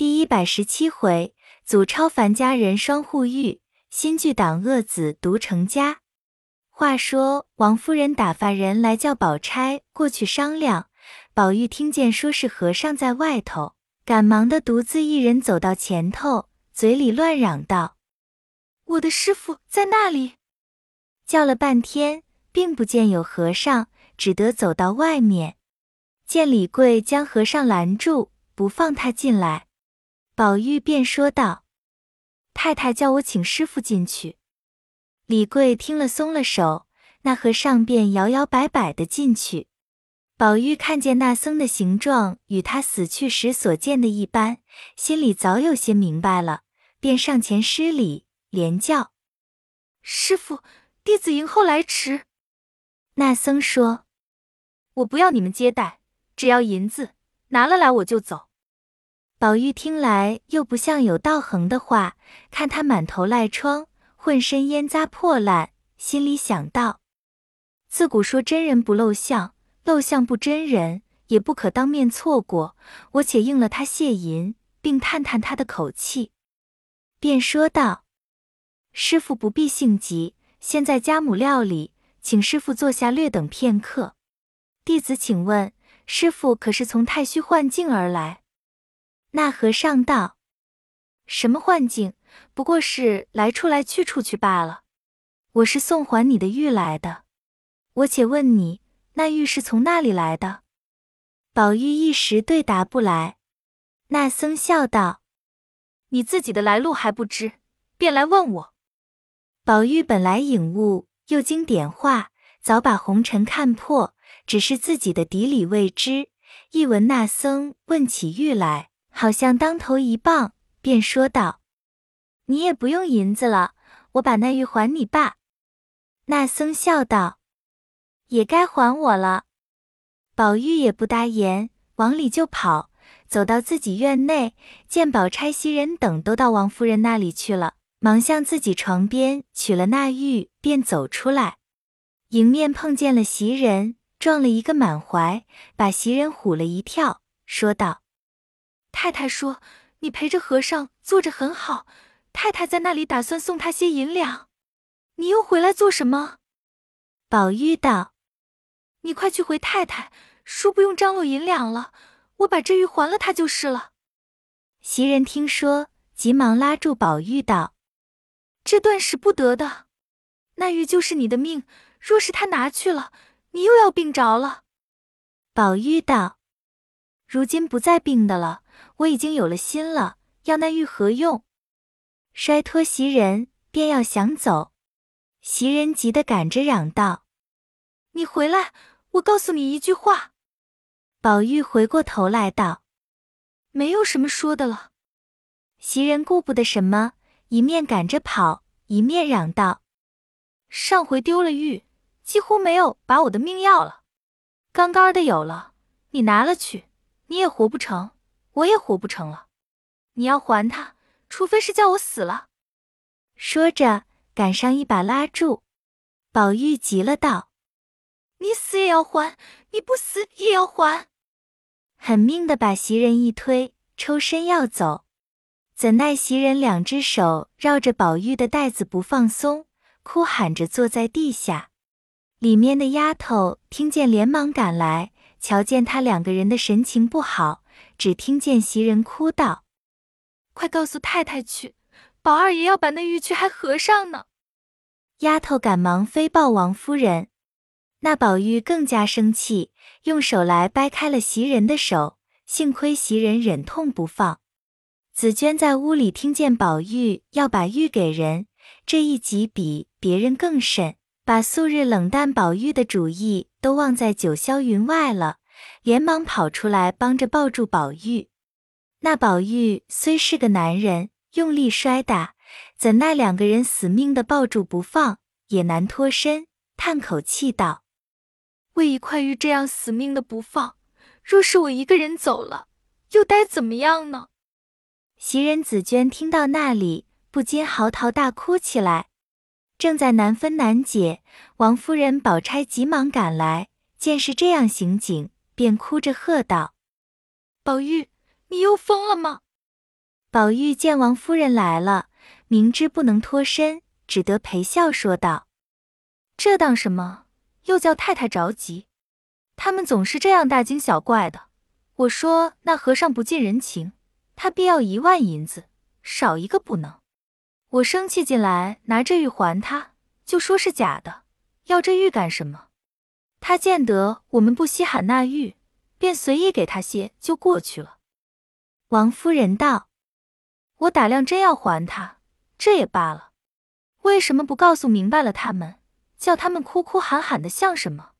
第一百十七回，祖超凡家人双护玉，新剧党恶子独成家。话说王夫人打发人来叫宝钗过去商量，宝玉听见说是和尚在外头，赶忙的独自一人走到前头，嘴里乱嚷道：“我的师傅在那里？”叫了半天，并不见有和尚，只得走到外面，见李贵将和尚拦住，不放他进来。宝玉便说道：“太太叫我请师傅进去。”李贵听了，松了手，那和尚便摇摇摆摆的进去。宝玉看见那僧的形状与他死去时所见的一般，心里早有些明白了，便上前施礼，连叫：“师傅，弟子迎后来迟。”那僧说：“我不要你们接待，只要银子，拿了来我就走。”宝玉听来又不像有道行的话，看他满头赖疮，浑身烟渣破烂，心里想到：自古说真人不露相，露相不真人，也不可当面错过。我且应了他谢银，并探探他的口气，便说道：“师傅不必性急，先在家母料理，请师傅坐下略等片刻。弟子请问，师傅可是从太虚幻境而来？”那和尚道：“什么幻境？不过是来处来去处去罢了。我是送还你的玉来的。我且问你，那玉是从那里来的？”宝玉一时对答不来。那僧笑道：“你自己的来路还不知，便来问我。”宝玉本来颖悟，又经点化，早把红尘看破，只是自己的底里未知。一闻那僧问起玉来。好像当头一棒，便说道：“你也不用银子了，我把那玉还你罢。”那僧笑道：“也该还我了。”宝玉也不答言，往里就跑，走到自己院内，见宝钗、袭人等都到王夫人那里去了，忙向自己床边取了那玉，便走出来，迎面碰见了袭人，撞了一个满怀，把袭人唬了一跳，说道。太太说：“你陪着和尚坐着很好。”太太在那里打算送他些银两，你又回来做什么？宝玉道：“你快去回太太，说不用张罗银两了，我把这玉还了他就是了。”袭人听说，急忙拉住宝玉道：“这断使不得的，那玉就是你的命，若是他拿去了，你又要病着了。”宝玉道：“如今不再病的了。”我已经有了心了，要那玉何用？摔脱袭人，便要想走。袭人急得赶着嚷道：“你回来，我告诉你一句话。”宝玉回过头来道：“没有什么说的了。”袭人顾不得什么，一面赶着跑，一面嚷道：“上回丢了玉，几乎没有把我的命要了，刚刚的有了，你拿了去，你也活不成。”我也活不成了，你要还他，除非是叫我死了。说着，赶上一把拉住宝玉，急了道：“你死也要还，你不死也要还！”狠命的把袭人一推，抽身要走，怎奈袭人两只手绕着宝玉的带子不放松，哭喊着坐在地下。里面的丫头听见，连忙赶来，瞧见他两个人的神情不好。只听见袭人哭道：“快告诉太太去，宝二爷要把那玉去还和尚呢。”丫头赶忙飞报王夫人。那宝玉更加生气，用手来掰开了袭人的手。幸亏袭人忍痛不放。紫娟在屋里听见宝玉要把玉给人，这一急比别人更甚，把素日冷淡宝玉的主意都忘在九霄云外了。连忙跑出来帮着抱住宝玉，那宝玉虽是个男人，用力摔打，怎奈两个人死命的抱住不放，也难脱身，叹口气道：“为一块玉这样死命的不放，若是我一个人走了，又该怎么样呢？”袭人、紫娟听到那里，不禁嚎啕大哭起来，正在难分难解。王夫人、宝钗急忙赶来，见是这样行景。便哭着喝道：“宝玉，你又疯了吗？宝玉见王夫人来了，明知不能脱身，只得陪笑说道：“这当什么？又叫太太着急。他们总是这样大惊小怪的。我说那和尚不近人情，他必要一万银子，少一个不能。我生气进来，拿这玉还他，就说是假的。要这玉干什么？他见得我们不稀罕那玉。”便随意给他些，就过去了。王夫人道：“我打量真要还他，这也罢了，为什么不告诉明白了他们，叫他们哭哭喊喊的像什么？”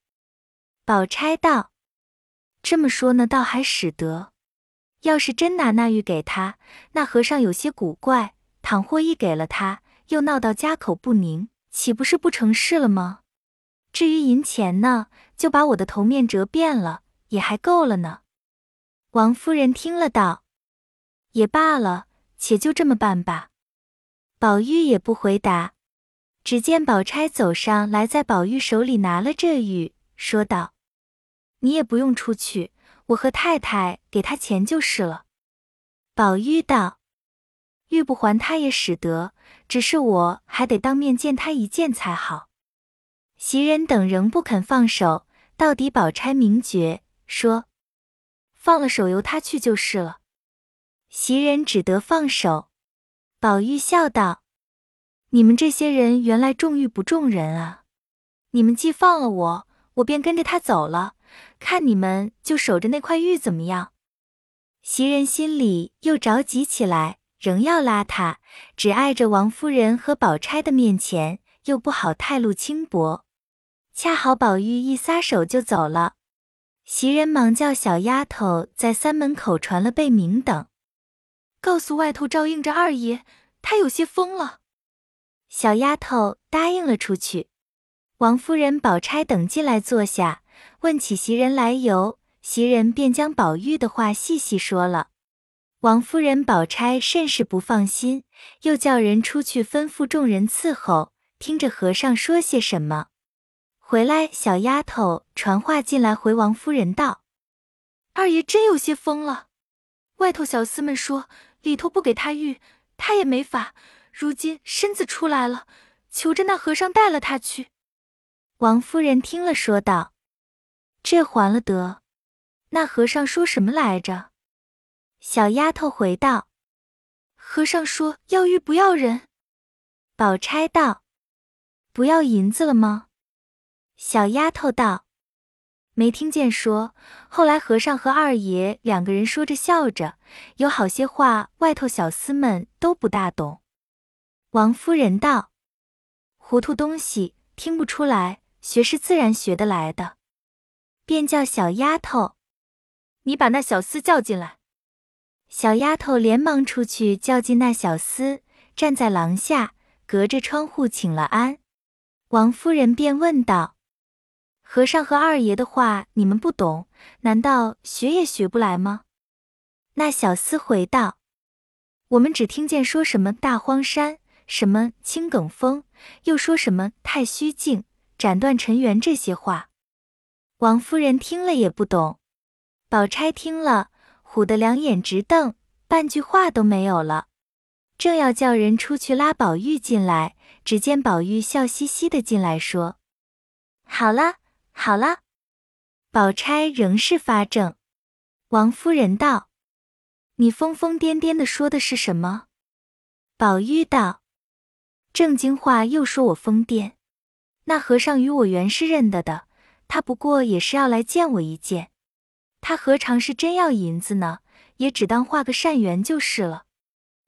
宝钗道：“这么说呢，倒还使得。要是真拿那玉给他，那和尚有些古怪；倘或一给了他，又闹到家口不宁，岂不是不成事了吗？至于银钱呢，就把我的头面折遍了。”也还够了呢。王夫人听了道：“也罢了，且就这么办吧。”宝玉也不回答。只见宝钗走上来，在宝玉手里拿了这玉，说道：“你也不用出去，我和太太给他钱就是了。”宝玉道：“玉不还他也使得，只是我还得当面见他一见才好。”袭人等仍不肯放手，到底宝钗明觉。说：“放了手，由他去就是了。”袭人只得放手。宝玉笑道：“你们这些人原来重玉不重人啊！你们既放了我，我便跟着他走了。看你们就守着那块玉怎么样？”袭人心里又着急起来，仍要拉他，只碍着王夫人和宝钗的面前，又不好太露轻薄。恰好宝玉一撒手就走了。袭人忙叫小丫头在三门口传了贝名等，告诉外头照应着二爷，他有些疯了。小丫头答应了出去。王夫人、宝钗等进来坐下，问起袭人来由，袭人便将宝玉的话细细说了。王夫人、宝钗甚是不放心，又叫人出去吩咐众人伺候，听着和尚说些什么。回来，小丫头传话进来，回王夫人道：“二爷真有些疯了。外头小厮们说里头不给他玉，他也没法。如今身子出来了，求着那和尚带了他去。”王夫人听了，说道：“这还了得？那和尚说什么来着？”小丫头回道：“和尚说要玉不要人。”宝钗道：“不要银子了吗？”小丫头道：“没听见说，后来和尚和二爷两个人说着笑着，有好些话，外头小厮们都不大懂。”王夫人道：“糊涂东西，听不出来，学是自然学得来的。”便叫小丫头：“你把那小厮叫进来。”小丫头连忙出去叫进那小厮，站在廊下，隔着窗户请了安。王夫人便问道。和尚和二爷的话你们不懂，难道学也学不来吗？那小厮回道：“我们只听见说什么大荒山，什么青埂峰，又说什么太虚境，斩断尘缘这些话。”王夫人听了也不懂，宝钗听了，唬得两眼直瞪，半句话都没有了。正要叫人出去拉宝玉进来，只见宝玉笑嘻嘻的进来，说：“好了。”好了，宝钗仍是发怔。王夫人道：“你疯疯癫癫的说的是什么？”宝玉道：“正经话，又说我疯癫。那和尚与我原是认得的，他不过也是要来见我一见。他何尝是真要银子呢？也只当画个善缘就是了。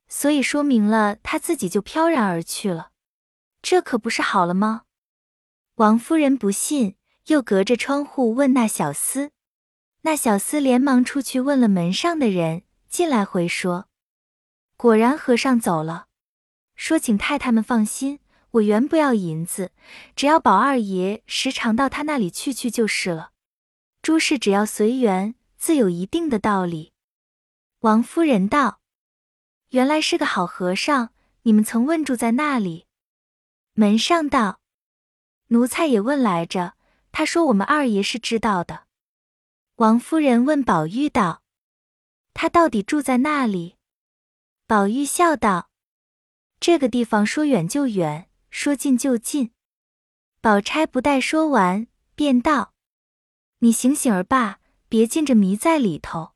所以说明了他自己就飘然而去了，这可不是好了吗？”王夫人不信。又隔着窗户问那小厮，那小厮连忙出去问了门上的人，进来回说，果然和尚走了，说请太太们放心，我原不要银子，只要宝二爷时常到他那里去去就是了。诸事只要随缘，自有一定的道理。王夫人道：“原来是个好和尚，你们曾问住在那里？”门上道：“奴才也问来着。”他说：“我们二爷是知道的。”王夫人问宝玉道：“他到底住在那里？”宝玉笑道：“这个地方说远就远，说近就近。”宝钗不待说完，便道：“你醒醒儿吧，别进着迷在里头。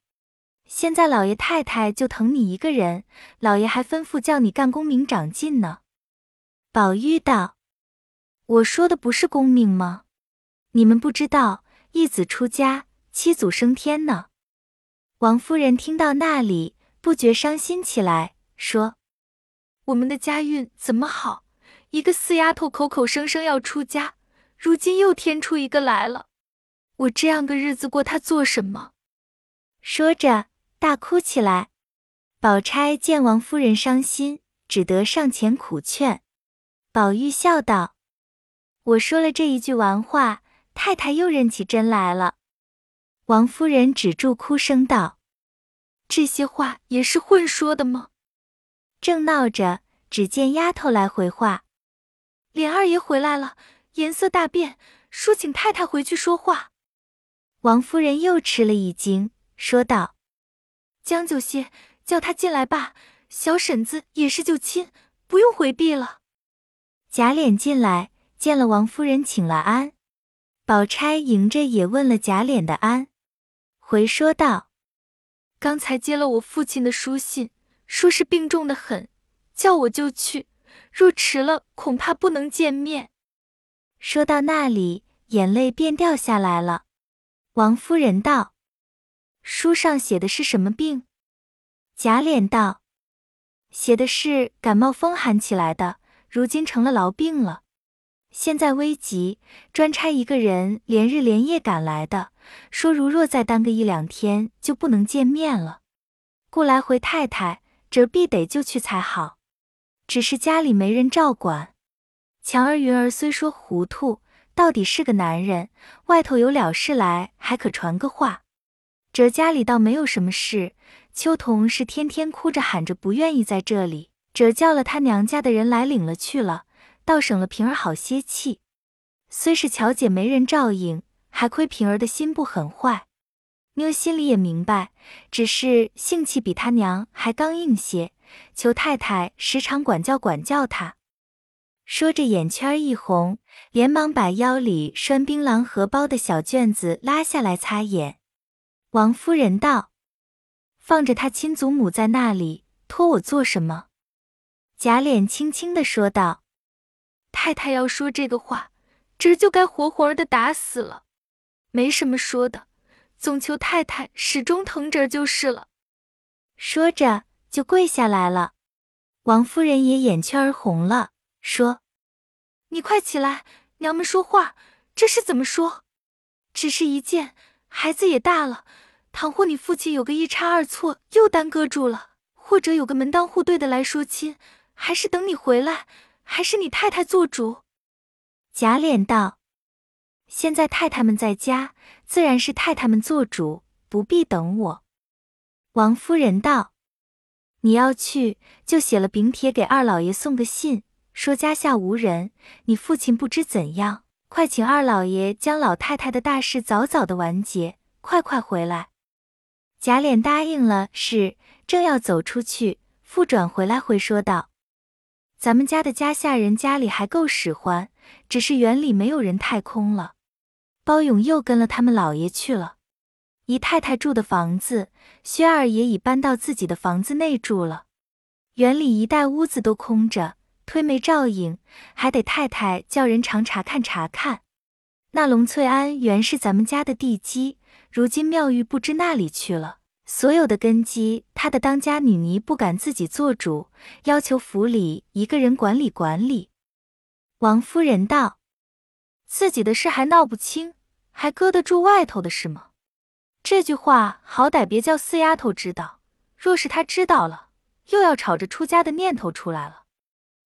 现在老爷太太就疼你一个人，老爷还吩咐叫你干功名长进呢。”宝玉道：“我说的不是功名吗？你们不知道，一子出家，七祖升天呢。”王夫人听到那里，不觉伤心起来，说：“我们的家运怎么好？一个四丫头口口声声要出家，如今又添出一个来了，我这样个日子过，她做什么？”说着大哭起来。宝钗见王夫人伤心，只得上前苦劝。宝玉笑道：“我说了这一句玩话，太太又认起真来了。”王夫人止住哭声，道：“这些话也是混说的吗？”正闹着，只见丫头来回话：“琏二爷回来了，颜色大变，说请太太回去说话。”王夫人又吃了一惊，说道：“将就些，叫他进来吧。小婶子也是舅亲，不用回避了。”贾琏进来，见了王夫人，请了安。宝钗迎着也问了贾琏的安，回说道：“刚才接了我父亲的书信，说是病重的很，叫我就去。若迟了，恐怕不能见面。”说到那里，眼泪便掉下来了。王夫人道：“书上写的是什么病？”贾琏道：“写的是感冒风寒起来的。”如今成了痨病了，现在危急，专差一个人连日连夜赶来的，说如若再耽搁一两天，就不能见面了。故来回太太这必得就去才好，只是家里没人照管。强儿、云儿虽说糊涂，到底是个男人，外头有了事来还可传个话。这家里倒没有什么事，秋桐是天天哭着喊着不愿意在这里。这叫了他娘家的人来领了去了，倒省了平儿好些气。虽是巧姐没人照应，还亏平儿的心不很坏。妞心里也明白，只是性气比他娘还刚硬些，求太太时常管教管教他。说着眼圈一红，连忙把腰里拴槟榔荷包的小卷子拉下来擦眼。王夫人道：“放着他亲祖母在那里，托我做什么？”贾琏轻轻的说道：“太太要说这个话，这就该活活的打死了。没什么说的，总求太太始终疼着就是了。”说着就跪下来了。王夫人也眼圈儿红了，说：“你快起来，娘们说话，这是怎么说？只是一件，孩子也大了，倘或你父亲有个一差二错，又耽搁住了，或者有个门当户对的来说亲。”还是等你回来，还是你太太做主？贾琏道：“现在太太们在家，自然是太太们做主，不必等我。”王夫人道：“你要去，就写了禀帖给二老爷送个信，说家下无人，你父亲不知怎样，快请二老爷将老太太的大事早早的完结，快快回来。”贾琏答应了，是正要走出去，复转回来回说道。咱们家的家下人家里还够使唤，只是园里没有人太空了。包勇又跟了他们老爷去了。姨太太住的房子，薛二爷已搬到自己的房子内住了。园里一带屋子都空着，推没照应，还得太太叫人常查看查看。那龙翠庵原是咱们家的地基，如今妙玉不知那里去了。所有的根基，他的当家女尼不敢自己做主，要求府里一个人管理管理。王夫人道：“自己的事还闹不清，还搁得住外头的事吗？这句话好歹别叫四丫头知道，若是她知道了，又要吵着出家的念头出来了。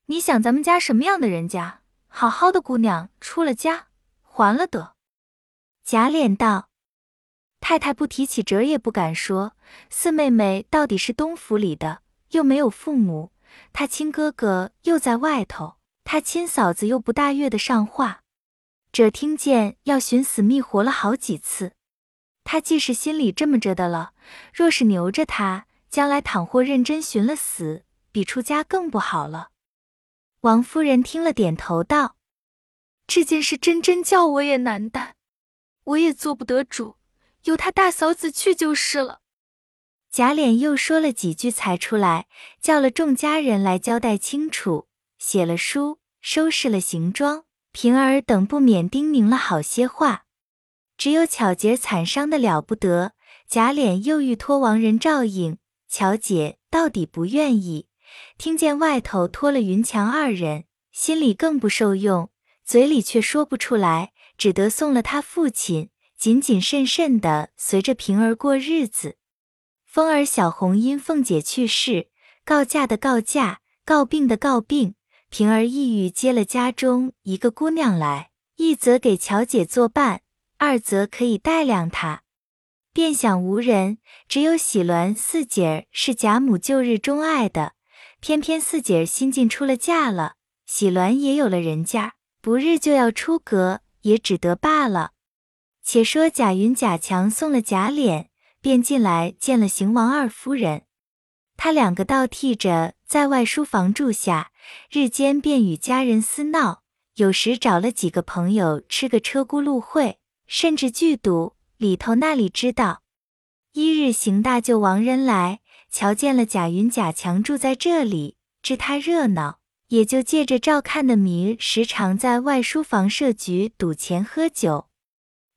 你想咱们家什么样的人家？好好的姑娘出了家，还了得？”贾琏道。太太不提起折也不敢说。四妹妹到底是东府里的，又没有父母，她亲哥哥又在外头，她亲嫂子又不大悦得上话。这听见要寻死觅活了好几次。他既是心里这么着的了，若是留着他，将来倘或认真寻了死，比出家更不好了。王夫人听了，点头道：“这件事真真叫我也难担，我也做不得主，由他大嫂子去就是了。”贾琏又说了几句，才出来，叫了众家人来交代清楚，写了书，收拾了行装，平儿等不免叮咛了好些话。只有巧姐惨伤的了不得，贾琏又欲托亡人照应，巧姐到底不愿意。听见外头托了云强二人，心里更不受用，嘴里却说不出来，只得送了他父亲，谨谨慎慎的随着平儿过日子。风儿、小红因凤姐去世，告假的告假，告病的告病。平儿意欲接了家中一个姑娘来，一则给巧姐作伴，二则可以带量她。便想无人，只有喜鸾四姐儿是贾母旧日钟爱的。偏偏四姐儿新近出了嫁了，喜鸾也有了人家，不日就要出阁，也只得罢了。且说贾云、贾强送了贾琏，便进来见了邢王二夫人。他两个倒替着在外书房住下，日间便与家人私闹，有时找了几个朋友吃个车轱辘会，甚至剧赌，里头那里知道。一日邢大舅王仁来。瞧见了贾云、贾强住在这里，知他热闹，也就借着照看的名，时常在外书房设局赌钱喝酒。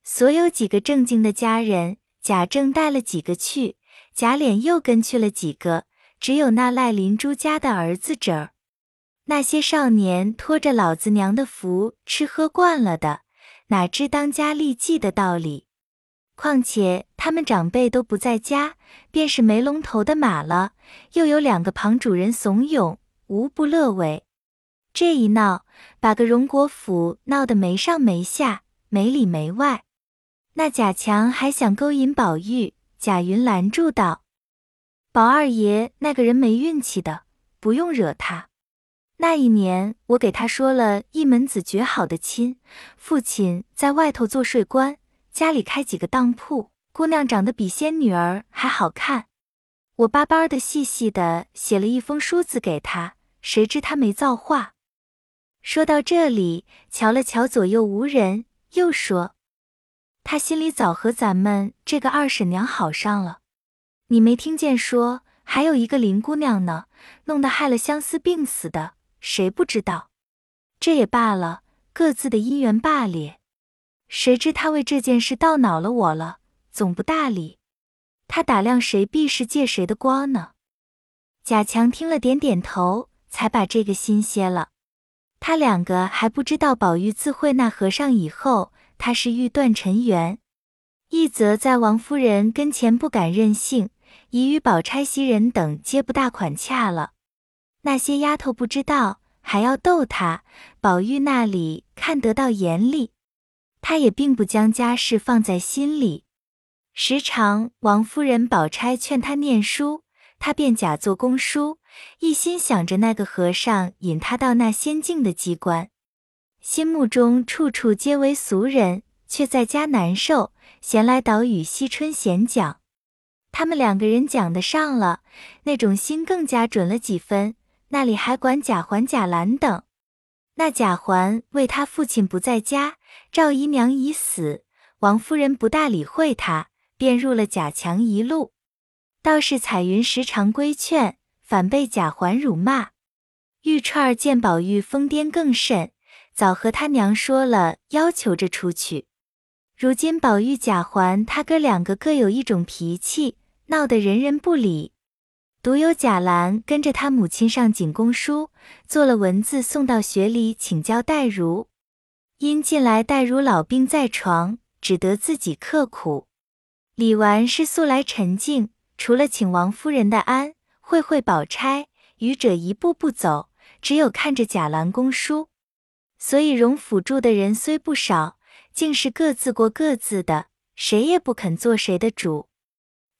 所有几个正经的家人，贾政带了几个去，贾琏又跟去了几个，只有那赖林朱家的儿子侄儿，那些少年托着老子娘的福吃喝惯了的，哪知当家立绩的道理？况且他们长辈都不在家，便是没龙头的马了。又有两个旁主人怂恿，无不乐为。这一闹，把个荣国府闹得没上没下，没里没外。那贾强还想勾引宝玉，贾云拦住道：“宝二爷那个人没运气的，不用惹他。那一年我给他说了一门子绝好的亲，父亲在外头做税官。”家里开几个当铺，姑娘长得比仙女儿还好看。我巴巴的细细的写了一封书子给他，谁知他没造化。说到这里，瞧了瞧左右无人，又说：“他心里早和咱们这个二婶娘好上了。你没听见说还有一个林姑娘呢，弄得害了相思病死的，谁不知道？这也罢了，各自的姻缘罢了。”谁知他为这件事倒恼了我了，总不大理。他打量谁，必是借谁的光呢？贾强听了，点点头，才把这个心歇了。他两个还不知道，宝玉自会那和尚以后，他是欲断尘缘。一则在王夫人跟前不敢任性，已与宝钗、袭人等皆不大款洽了。那些丫头不知道，还要逗他。宝玉那里看得到眼里。他也并不将家事放在心里，时常王夫人、宝钗劝他念书，他便假作公书，一心想着那个和尚引他到那仙境的机关，心目中处处皆为俗人，却在家难受，闲来倒与惜春闲讲。他们两个人讲得上了，那种心更加准了几分，那里还管贾环、贾兰等。那贾环为他父亲不在家，赵姨娘已死，王夫人不大理会他，便入了贾强一路。倒是彩云时常规劝，反被贾环辱骂。玉串儿见宝玉疯癫更甚，早和他娘说了，要求着出去。如今宝玉、贾环他哥两个各有一种脾气，闹得人人不理。独有贾兰跟着他母亲上景公书，做了文字送到学里请教黛如。因近来黛如老病在床，只得自己刻苦。李纨是素来沉静，除了请王夫人的安，会会宝钗，余者一步步走，只有看着贾兰公书。所以荣府住的人虽不少，竟是各自过各自的，谁也不肯做谁的主。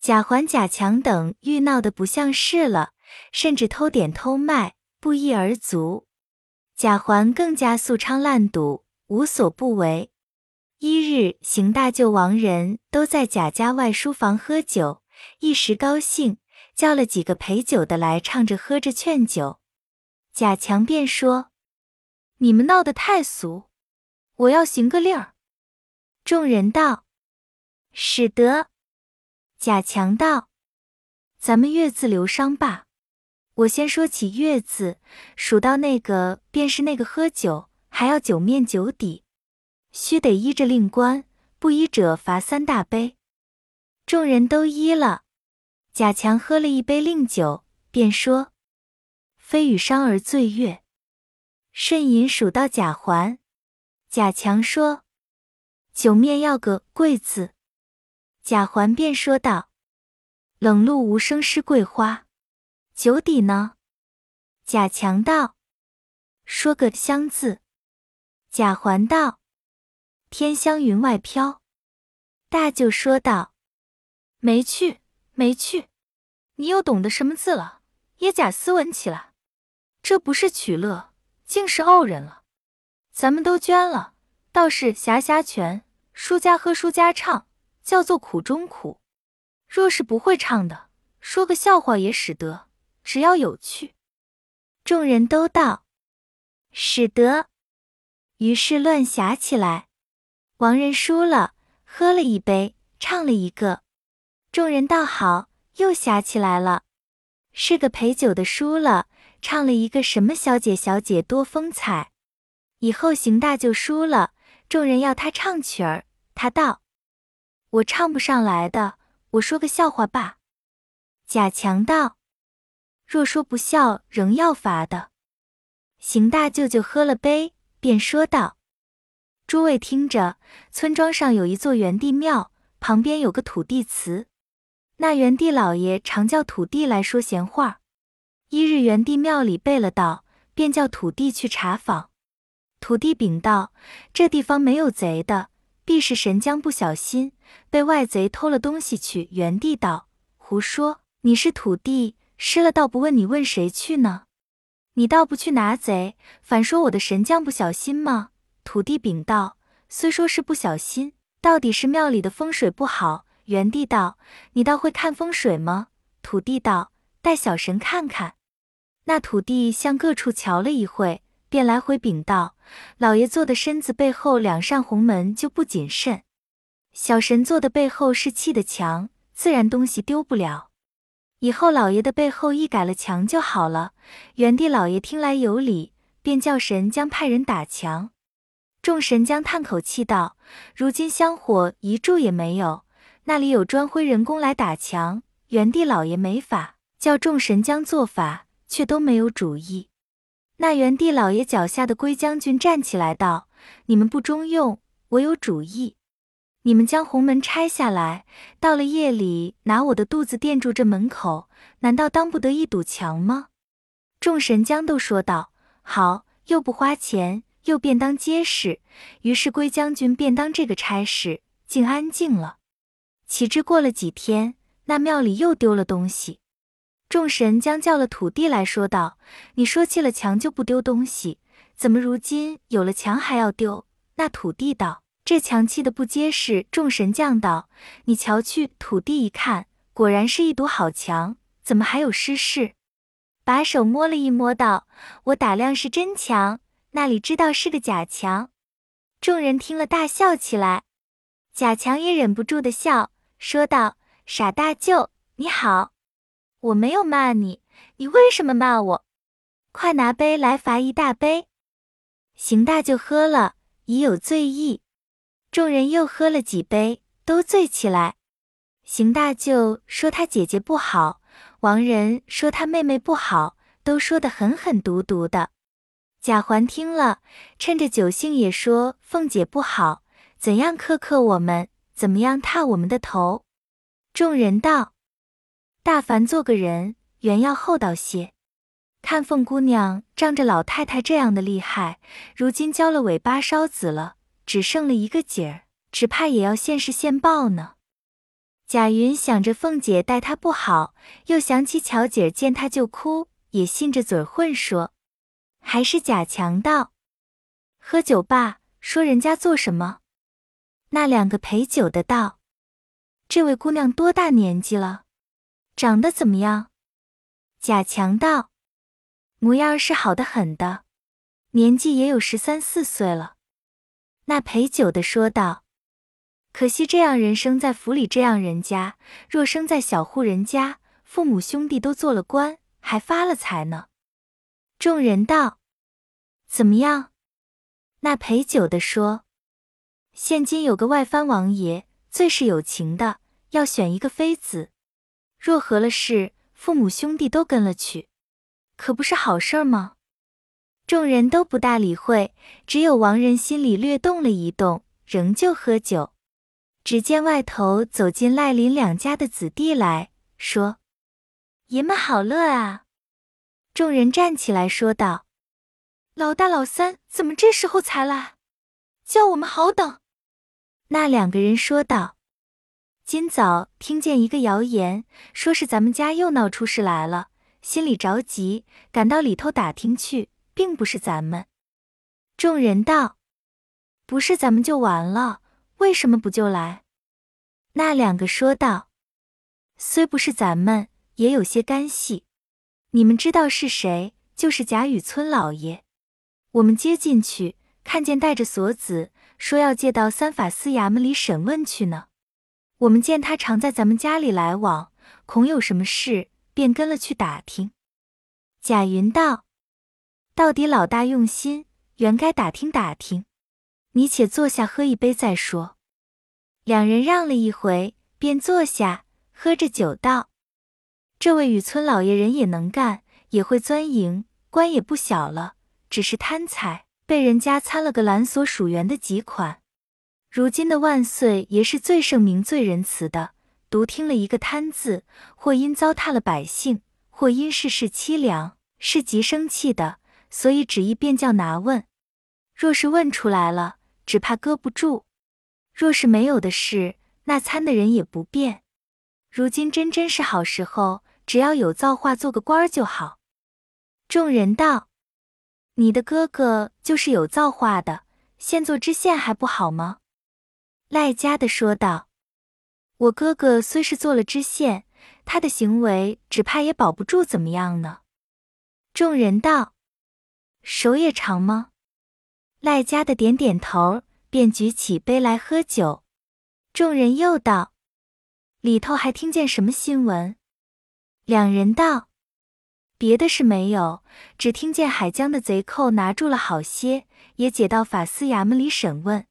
贾环、贾强等愈闹得不像是了，甚至偷点偷卖，不一而足。贾环更加素娼滥赌，无所不为。一日，邢大舅、王仁都在贾家外书房喝酒，一时高兴，叫了几个陪酒的来，唱着喝着劝酒。贾强便说：“你们闹得太俗，我要行个令儿。”众人道：“使得。”贾强道：“咱们月字流觞吧。我先说起月字，数到那个便是那个喝酒，还要酒面酒底，须得依着令官，不依者罚三大杯。众人都依了。贾强喝了一杯令酒，便说。”非与商而醉月，顺引数到贾环，贾强说：“酒面要个桂字。”贾环便说道：“冷露无声湿桂花。”酒底呢？贾强道：“说个香字。”贾环道：“天香云外飘。”大舅说道：“没趣，没趣，你又懂得什么字了？也假斯文起来。”这不是取乐，竟是傲人了。咱们都捐了，倒是遐遐泉，书家喝，书家唱，叫做苦中苦。若是不会唱的，说个笑话也使得，只要有趣。众人都道使得，于是乱侠起来。王仁输了，喝了一杯，唱了一个。众人倒好，又侠起来了。是个陪酒的输了。唱了一个什么小姐小姐多风采，以后邢大就输了，众人要他唱曲儿，他道：“我唱不上来的，我说个笑话罢。”贾强道：“若说不笑，仍要罚的。”邢大舅舅喝了杯，便说道：“诸位听着，村庄上有一座元帝庙，旁边有个土地祠，那元帝老爷常叫土地来说闲话。”一日，元帝庙里备了道，便叫土地去查访。土地禀道：“这地方没有贼的，必是神将不小心被外贼偷了东西去。”元帝道：“胡说！你是土地，失了道不问你，问谁去呢？你倒不去拿贼，反说我的神将不小心吗？”土地禀道：“虽说是不小心，到底是庙里的风水不好。”元帝道：“你倒会看风水吗？”土地道：“带小神看看。”那土地向各处瞧了一会，便来回禀道：“老爷坐的身子背后两扇红门就不谨慎，小神坐的背后是砌的墙，自然东西丢不了。以后老爷的背后一改了墙就好了。”元帝老爷听来有理，便叫神将派人打墙。众神将叹口气道：“如今香火一柱也没有，那里有专挥人工来打墙？元帝老爷没法，叫众神将做法。”却都没有主意。那元帝老爷脚下的龟将军站起来道：“你们不中用，我有主意。你们将红门拆下来，到了夜里拿我的肚子垫住这门口，难道当不得一堵墙吗？”众神将都说道：“好，又不花钱，又便当结实。”于是龟将军便当这个差事，竟安静了。岂知过了几天，那庙里又丢了东西。众神将叫了土地来说道：“你说砌了墙就不丢东西，怎么如今有了墙还要丢？”那土地道：“这墙砌的不结实。”众神将道：“你瞧去。”土地一看，果然是一堵好墙，怎么还有失事？把手摸了一摸，道：“我打量是真墙，那里知道是个假墙？”众人听了大笑起来，假强也忍不住的笑，说道：“傻大舅，你好。”我没有骂你，你为什么骂我？快拿杯来罚一大杯。邢大就喝了，已有醉意。众人又喝了几杯，都醉起来。邢大舅说他姐姐不好，王仁说他妹妹不好，都说得狠狠毒毒的。贾环听了，趁着酒兴也说凤姐不好，怎样苛刻我们，怎么样踏我们的头。众人道。大凡做个人，原要厚道些。看凤姑娘仗着老太太这样的厉害，如今交了尾巴烧紫了，只剩了一个姐儿，只怕也要现世现报呢。贾云想着凤姐待他不好，又想起巧姐见他就哭，也信着嘴混说。还是贾强道：“喝酒罢，说人家做什么？”那两个陪酒的道：“这位姑娘多大年纪了？”长得怎么样？贾强道：“模样是好的很的，年纪也有十三四岁了。”那陪酒的说道：“可惜这样人生在府里这样人家，若生在小户人家，父母兄弟都做了官，还发了财呢。”众人道：“怎么样？”那陪酒的说：“现今有个外藩王爷，最是有情的，要选一个妃子。若合了事，父母兄弟都跟了去，可不是好事吗？”众人都不大理会，只有王仁心里略动了一动，仍旧喝酒。只见外头走进赖林两家的子弟来说：“爷们好乐啊！”众人站起来说道：“老大、老三怎么这时候才来？叫我们好等。”那两个人说道：“今早听见一个谣言，说是咱们家又闹出事来了，心里着急，赶到里头打听去。”并不是咱们。众人道：“不是咱们就完了，为什么不就来？”那两个说道：“虽不是咱们，也有些干系。你们知道是谁？就是贾雨村老爷。我们接进去，看见带着锁子，说要借到三法司衙门里审问去呢。我们见他常在咱们家里来往，恐有什么事，便跟了去打听。”贾云道。到底老大用心，原该打听打听。你且坐下喝一杯再说。两人让了一回，便坐下，喝着酒道：“这位雨村老爷人也能干，也会钻营，官也不小了，只是贪财，被人家参了个蓝所属员的几款。如今的万岁爷是最圣明、最仁慈的，独听了一个贪字，或因糟蹋了百姓，或因世事凄凉，是极生气的。”所以旨意便叫拿问，若是问出来了，只怕搁不住；若是没有的事，那参的人也不便。如今真真是好时候，只要有造化，做个官儿就好。众人道：“你的哥哥就是有造化的，现做知县还不好吗？”赖家的说道：“我哥哥虽是做了知县，他的行为只怕也保不住怎么样呢？”众人道。手也长吗？赖家的点点头，便举起杯来喝酒。众人又道：“里头还听见什么新闻？”两人道：“别的事没有，只听见海江的贼寇拿住了好些，也解到法司衙门里审问，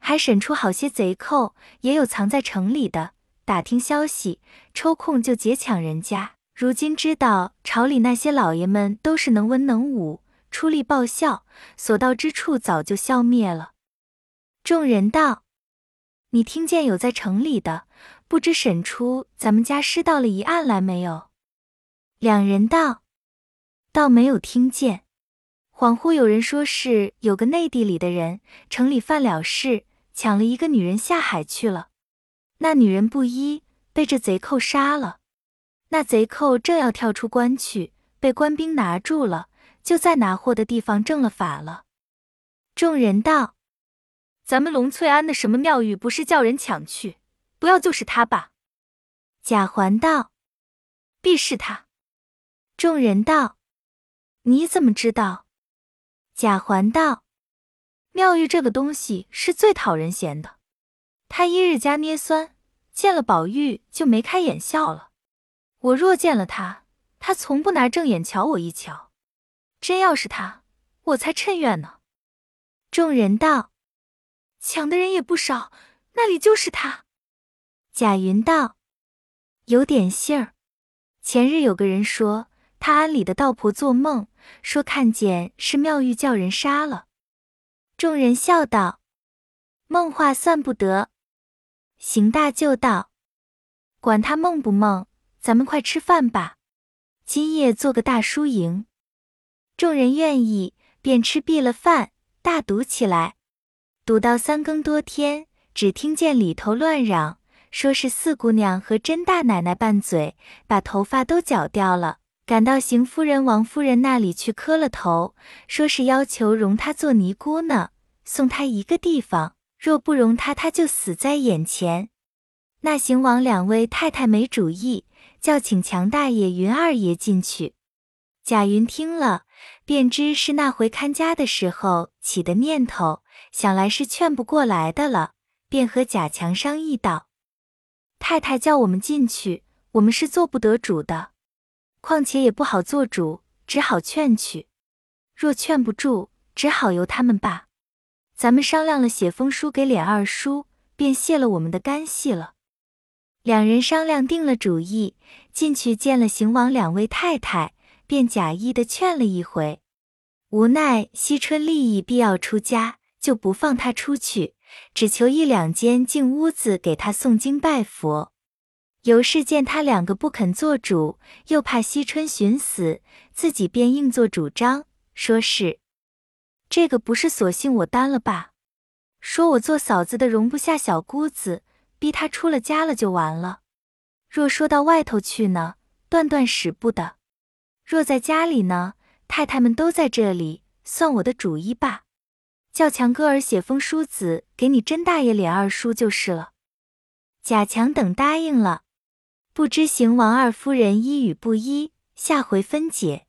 还审出好些贼寇，也有藏在城里的。打听消息，抽空就劫抢人家。如今知道朝里那些老爷们都是能文能武。”出力报效，所到之处早就消灭了。众人道：“你听见有在城里的，不知审出咱们家失盗了一案来没有？”两人道：“倒没有听见，恍惚有人说是有个内地里的人，城里犯了事，抢了一个女人下海去了。那女人不依，被这贼寇杀了。那贼寇正要跳出关去，被官兵拿住了。”就在拿货的地方正了法了。众人道：“咱们龙翠庵的什么庙宇不是叫人抢去？不要就是他吧？”贾环道：“必是他。”众人道：“你怎么知道？”贾环道：“妙玉这个东西是最讨人嫌的，他一日家捏酸，见了宝玉就眉开眼笑了。我若见了他，他从不拿正眼瞧我一瞧。”真要是他，我才趁愿呢。众人道：“抢的人也不少，那里就是他。”贾云道：“有点信儿。前日有个人说，他庵里的道婆做梦，说看见是妙玉叫人杀了。”众人笑道：“梦话算不得。”邢大舅道：“管他梦不梦，咱们快吃饭吧。今夜做个大输赢。”众人愿意，便吃毕了饭，大赌起来。赌到三更多天，只听见里头乱嚷，说是四姑娘和甄大奶奶拌嘴，把头发都绞掉了，赶到邢夫人、王夫人那里去磕了头，说是要求容她做尼姑呢，送她一个地方，若不容她，她就死在眼前。那邢王两位太太没主意，叫请强大爷、云二爷进去。贾云听了，便知是那回看家的时候起的念头，想来是劝不过来的了，便和贾强商议道：“太太叫我们进去，我们是做不得主的。况且也不好做主，只好劝去。若劝不住，只好由他们罢。咱们商量了，写封书给琏二叔，便谢了我们的干系了。”两人商量定了主意，进去见了邢王两位太太。便假意的劝了一回，无奈惜春立意必要出家，就不放他出去，只求一两间净屋子给他诵经拜佛。尤氏见他两个不肯做主，又怕惜春寻死，自己便硬做主张，说是这个不是索性我担了吧？说我做嫂子的容不下小姑子，逼她出了家了就完了。若说到外头去呢，断断使不得。若在家里呢，太太们都在这里，算我的主意吧。叫强哥儿写封书子给你甄大爷、琏二叔就是了。贾强等答应了，不知邢王二夫人依与不依，下回分解。